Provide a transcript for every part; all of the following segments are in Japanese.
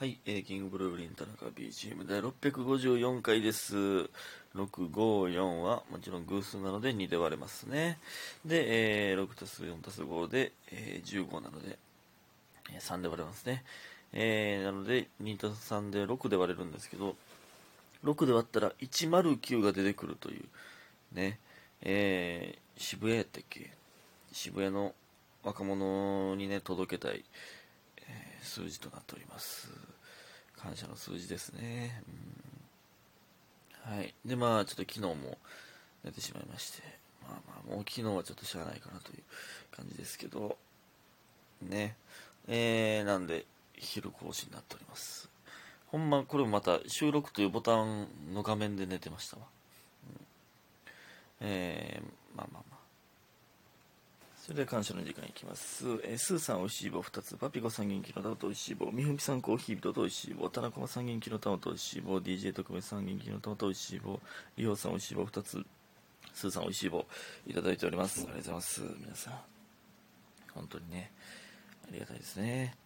はい、えーキングブルーリン田中 BGM で654回です。654はもちろん偶数なので2で割れますね。で、えー6たす4たす5で、えー15なので、えー3で割れますね。えーなので2たす3で6で割れるんですけど、6で割ったら109が出てくるというね、えー渋谷やったっけ？渋谷の若者にね届けたい、えー数字となっております感謝の数字ですね。うん。はい。でまあちょっと昨日も寝てしまいまして。まあまあもう昨日はちょっとしゃあないかなという感じですけど。ね。えー、なんで昼更新になっております。ほんまこれもまた収録というボタンの画面で寝てましたわ、うん。えー、まあまあまあ。それでは感謝の時間いきます。えースーさんおいしい棒2つ、パピコさん元気の玉とおいしい棒、みふみさんコーヒー人とおいしい棒、田中さん元気の玉とおいしい棒、DJ 特別さん元気の玉とおいしい棒、りおさんおいしい棒2つ、スーさんおいしい棒いただいております。ありがとうございます。皆さん。本当にね、ありがたいですね。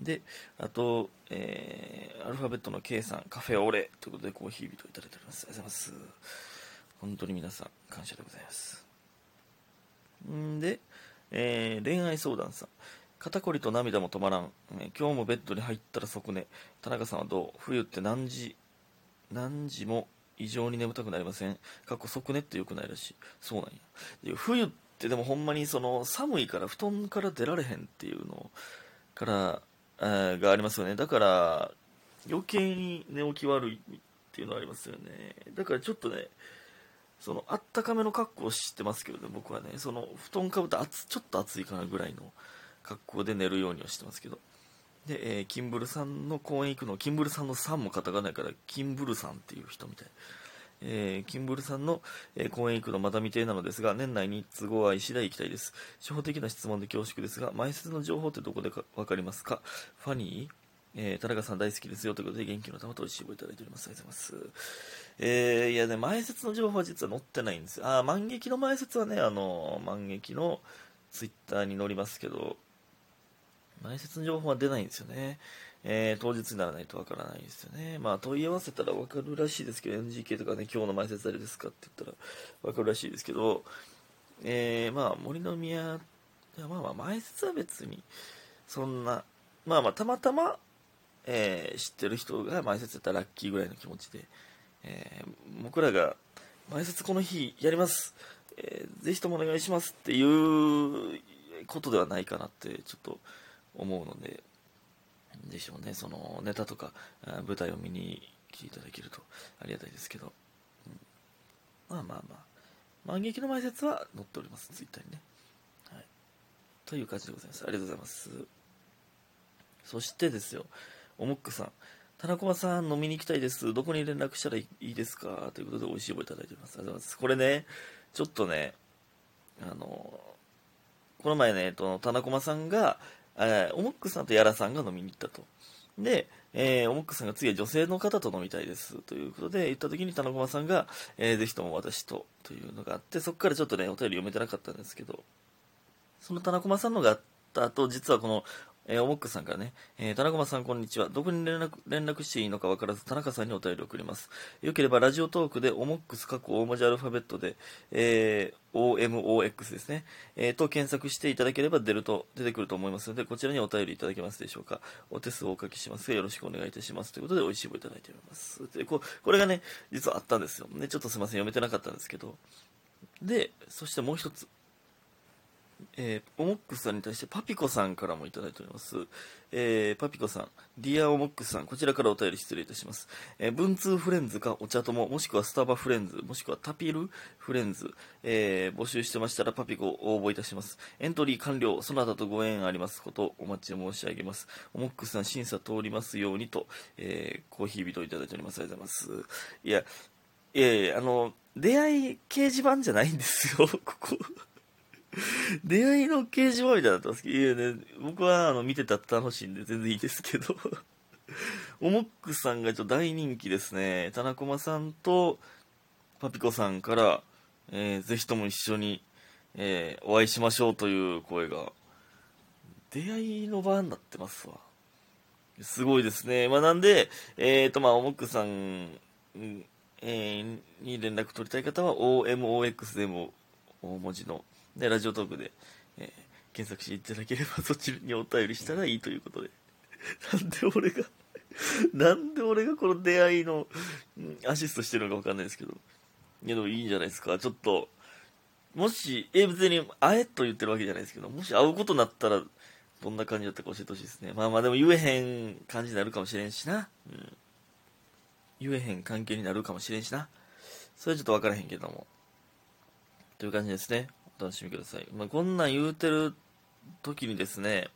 で、あと、えーアルファベットの K さん、カフェオレということでコーヒー人いただいております。ありがとうございます。本当に皆さん、感謝でございます。んで、えー恋愛相談さん。肩こりと涙も止まらん、え今日もベッドに入ったら即寝。田中さんはどう？冬って何時？何時も異常に眠たくなりません？過去即寝ってよくないらしい。そうなんや。冬ってでもほんまにその寒いから布団から出られへんっていうのから、えーがありますよね。だから余計に寝起き悪いっていうのはありますよね。だからちょっとねそのあったかめの格好をしてますけどね僕はね。その布団かぶってちょっと暑いかなぐらいの格好で寝るようにはしてますけど。で、えーキンブルさんの公園行くのキンブルさんのさんもカタカナやからキンブルさんっていう人みたい。えーキンブルさんの、えー公園行くのまだ未定なのですが年内に都合合い次第行きたいです。初歩的な質問で恐縮ですが前説の情報ってどこでか分かりますか？ファニー？えー田中さん大好きですよということで元気の玉とおいしい棒いただいております。ありがとうございます。えーいやね前説の情報は実は載ってないんです。よあ万劇の前説はねあの万劇のツイッターに載りますけど前説の情報は出ないんですよね、えー当日にならないとわからないですよね。まあ問い合わせたらわかるらしいですけど NGK とかね今日の前説誰ですかって言ったらわかるらしいですけどえーまあ森の宮まあまあ前説は別にそんなまあまあたまたま、えー知ってる人が前説やったらラッキーぐらいの気持ちで、えー僕らが前説この日やります、えーぜひともお願いしますっていうことではないかなってちょっと思うのでぜひともねそのネタとか舞台を見に来ていただけるとありがたいですけど、うん。まあまあまあ。万劇の前説は載っておりますツイッターにね。はい。という感じでございます。ありがとうございます。そしてですよ、おもっくさん、田中さん飲みに行きたいです。どこに連絡したらいいですか？ということで美味しい棒いただいてます。ありがとうございます。これね、ちょっとね、あの、この前ね、えっと、田中さんが、えーおもっくさんとやらさんが飲みに行ったと。で、えーおもっくさんが次は女性の方と飲みたいですということで言った時に田中さんが、えーぜひとも私とというのがあってそこからちょっとねお便り読めてなかったんですけどその田中さんのがあった後、実はこの、えー、おもっくさんからね、えー田中さんこんにちは。どこに連絡連絡していいのか分からず、田中さんにお便りを送ります。よければラジオトークで、おもっくす過去大文字アルファベットで、えー OMOX ですね、えーと検索していただければ出ると、出てくると思いますので、こちらにお便りいただけますでしょうか。お手数をお書きしますが、よろしくお願いいたします。ということで、美味しい棒いただいております。でここれがね、実はあったんですよ。ね、ちょっとすいません、読めてなかったんですけど。で、そしてもう一つ。えー、オモックスさんに対してパピコさんからもいただいております。えー、パピコさん、 Dear オモックスさん、こちらからお便り失礼いたします。えー、文通フレンズかお茶友、ももしくはスタバフレンズ、もしくはタピルフレンズ、えー、募集してましたらパピコ応募いたします。エントリー完了、その他とご縁ありますことをお待ち申し上げます。オモックスさん、審査通りますようにと、えー、コーヒー人いただいております。ありがとうございます。いや、いやいや、あの、出会い掲示板じゃないんですよ、ここ。出会いの掲示板みたいになってますけど、いやね、僕はあの見てたら楽しいんで全然いいですけど、おもっくさんがちょっと大人気ですね。田中駒さんとパピコさんから、えーぜひとも一緒に、えーお会いしましょうという声が、出会いの場になってますわ。すごいですね。まあ、なんで、えっ、ー、と、まあ、おもっくさん、えー、に連絡取りたい方は、OMOX でも大文字の、で、ラジオトークで、えー、検索していただければ、そっちにお便りしたらいいということで。なんで俺が なんで俺がこの出会いの、アシストしてるのかわかんないですけど。いや、でもいいんじゃないですか。ちょっと、もし、え、別に、あえと言ってるわけじゃないですけど、もし会うことになったら、どんな感じだったか教えてほしいですね。まあまあでも言えへん感じになるかもしれんしな。うん。言えへん関係になるかもしれんしな。それはちょっとわからへんけども。という感じですね。楽しみください。まあこんなん言うてる時にですね、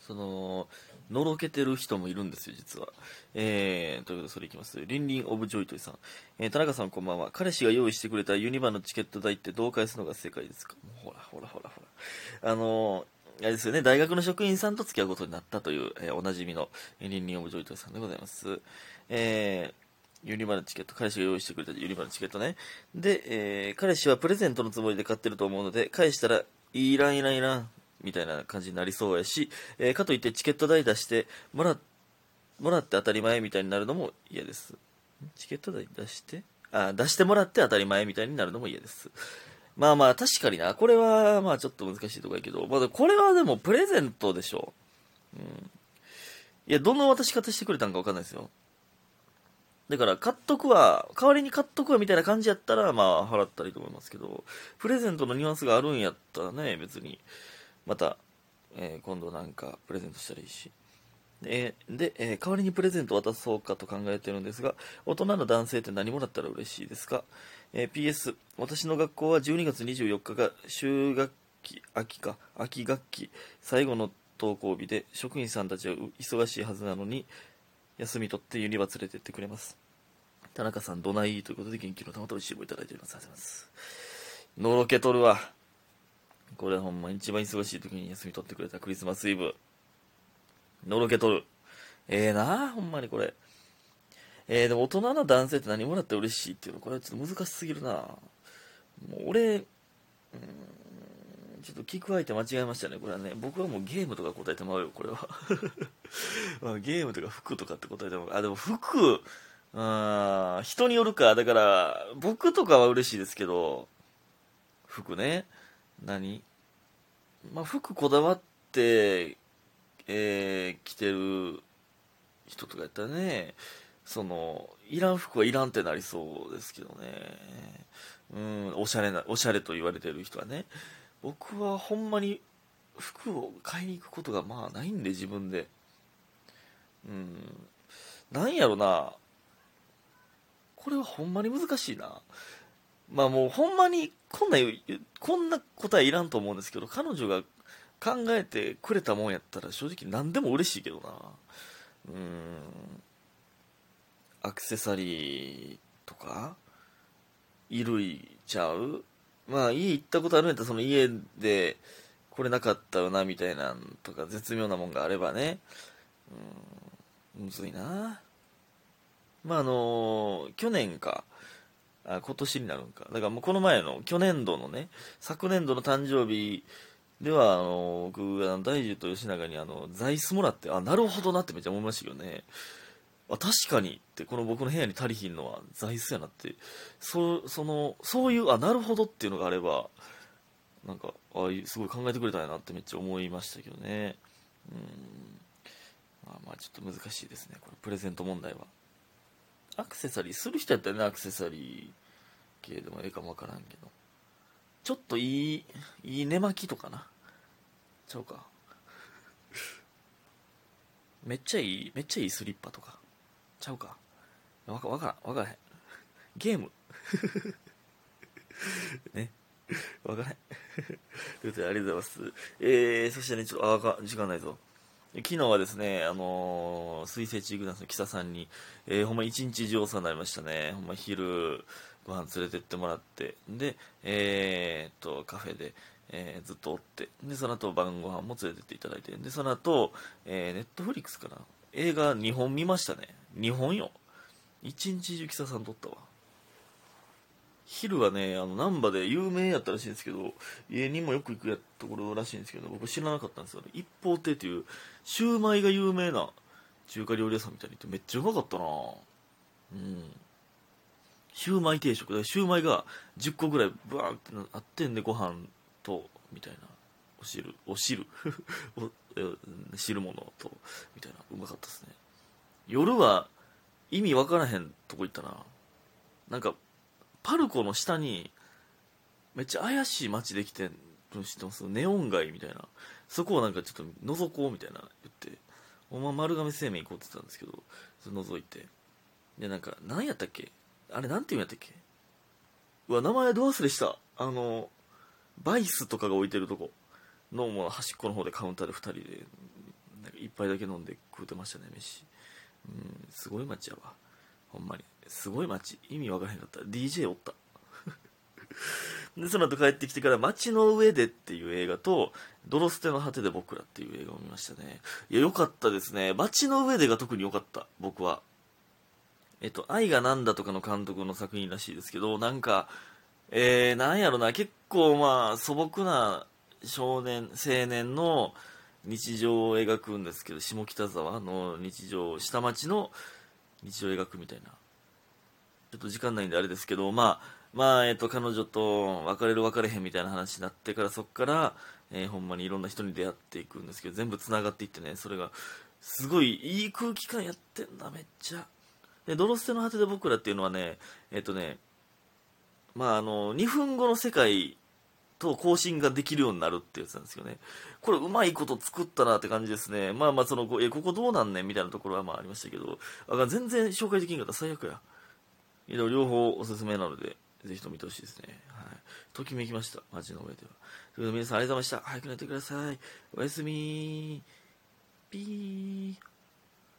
その、のろけてる人もいるんですよ、実は。えー、ということで、それいきます。リンリンオブジョイトイさん。えー、田中さんこんばんは。彼氏が用意してくれたユニバのチケット代ってどう返すのが正解ですか？ほら、ほら、ほら、ほら。あのーあれですよね、大学の職員さんと付き合うことになったという、えー、おなじみの、えー、リンリンオブジョイトさんでございます。えー、ユニバのチケット、彼氏が用意してくれたユニバのチケットね。で、えー、彼氏はプレゼントのつもりで買ってると思うので、返したら、いらんいらんいらん、みたいな感じになりそうやし、えー、かといってチケット代出してもら、もらって当たり前みたいになるのも嫌です。チケット代出してあ、出してもらって当たり前みたいになるのも嫌です。まあまあ確かにな、これはまあちょっと難しいとこやけど、まあこれはでもプレゼントでしょ。うん。いや、どの渡し方してくれたんかわかんないですよ。だから、買っとくわ、代わりに買っとくわみたいな感じやったら、まあ、払ったらいいと思いますけど、プレゼントのニュアンスがあるんやったらね、別に、また、えー、今度なんかプレゼントしたらいいし。で、でえー、代わりにプレゼント渡そうかと考えてるんですが、大人の男性って何もらったら嬉しいですか、えー、?PS、私の学校は12月24日が秋学期、秋か、秋学期、最後の登校日で、職員さんたちは忙しいはずなのに、休み取ってユニバ連れてってくれます。田中さん、どないということで元気の玉と一緒をいただいております。ありがとうございます。のろけとるわ。これほんま一番忙しい時に休み取ってくれたクリスマスイブ。のろけとる。ええー、なほんまにこれ。えー、でも大人の男性って何もらって嬉しいっていうの、これはちょっと難しすぎるなもう俺、うん、ちょっと聞く相手間違えましたね。これはね、僕はもうゲームとか答えてまうよ、これは。まあ、ゲームとか服とかって答えてもらう、あ、でも服、あ人によるか。だから、僕とかは嬉しいですけど、服ね。何？まあ、服こだわって、えー、着てる人とかやったらね、その、いらん服はいらんってなりそうですけどね。うん、おしゃれな、おしゃれと言われてる人はね。僕はほんまに服を買いに行くことがまあないんで、自分で。うん。なんやろな。これはほんまに難しいな。まあもうほんまにこんな、こんな答えいらんと思うんですけど、彼女が考えてくれたもんやったら正直何でも嬉しいけどな。うん。アクセサリーとか衣類ちゃうまあ家行ったことあるんやったらその家でこれなかったよなみたいなんとか絶妙なもんがあればね。うん、むずいな。まああの去年か。あ今年になるんか。だからもうこの前の去年度のね、昨年度の誕生日では、あの、僕、あの大樹と吉永にあの、座椅子もらって、あ、なるほどなってめっちゃ思いましたけどね。あ、確かにって、この僕の部屋に足りひんのは座椅子やなって、そ、その、そういう、あ、なるほどっていうのがあれば、なんか、ああいうすごい考えてくれたんやなってめっちゃ思いましたけどね。うん。まあまあ、ちょっと難しいですね、これ、プレゼント問題は。アクセサリーする人やったらね、アクセサリー系でもええかもわからんけど。ちょっといい、いい寝巻きとかな。ちゃうか。めっちゃいい、めっちゃいいスリッパとか。ちゃうか。わか、からん、わからへん。ゲーム。ね。わからへん。ということで、ありがとうございます。えー、そしてね、ちょっと、あか、時間ないぞ。昨日はですね、あのー、水星チークダンスのキサさんに、えー、ほんま一日中お世話になりましたね。ほんま昼、ご飯連れてってもらって、で、えー、っと、カフェで、えー、ずっとおって、で、その後晩ご飯も連れてっていただいて、で、その後、えー、ネットフリックスかな。映画2本見ましたね。2本よ。一日中キサさん撮ったわ。昼はね、あの、難波で有名やったらしいんですけど、家にもよく行くやところらしいんですけど、僕知らなかったんですよ。一方亭っていう、シューマイが有名な中華料理屋さんみたいにってめっちゃうまかったなうん。シューマイ定食で、シューマイが10個ぐらいブワーってあってんで、ご飯と、みたいな。お汁、お汁 お汁物と、みたいな。うまかったですね。夜は意味わからへんとこ行ったな。なんか、パルコの下に、めっちゃ怪しい街できてんの知ってます？ネオン街みたいな。そこをなんかちょっと覗こうみたいな言って、お前丸亀製麺行こうって言ったんですけど、覗いて。で、なんか、何やったっけ？あれなんて言うんやったっけ？うわ、名前ど忘れした。あの、バイスとかが置いてるとこのもう端っこの方でカウンターで2人で、なんか一杯だけ飲んで食うてましたね、飯。うん、すごい街やわ。ほんまに。すごい街。意味わからへんかった。DJ おった。で、その後帰ってきてから街の上でっていう映画と、ドロステの果てで僕らっていう映画を見ましたね。いや、良かったですね。街の上でが特に良かった。僕は。えっと、愛がなんだとかの監督の作品らしいですけど、なんか、えー、なんやろな、結構まあ、素朴な少年、青年の日常を描くんですけど、下北沢の日常、下町の日常を描くみたいな。ちょっと時間ないんであれですけど、まあ、まあ、えっ、と、彼女と別れる別れへんみたいな話になってから、そっから、えー、ほんまにいろんな人に出会っていくんですけど、全部繋がっていってね、それが、すごいいい空気感やってんだ、めっちゃ。で、ドロステの果てで僕らっていうのはね、えっ、とね、まあ、あの、2分後の世界と更新ができるようになるってやつなんですよね。これうまいこと作ったなって感じですね。まあまあその、え、ここどうなんねん？みたいなところはまあありましたけど、あ全然紹介できんかった最悪や。両方おすすめなので、ぜひとも見てほしいですね。はい。ときめきました。街の上では。ということで皆さんありがとうございました。早く寝てください。おやすみピー。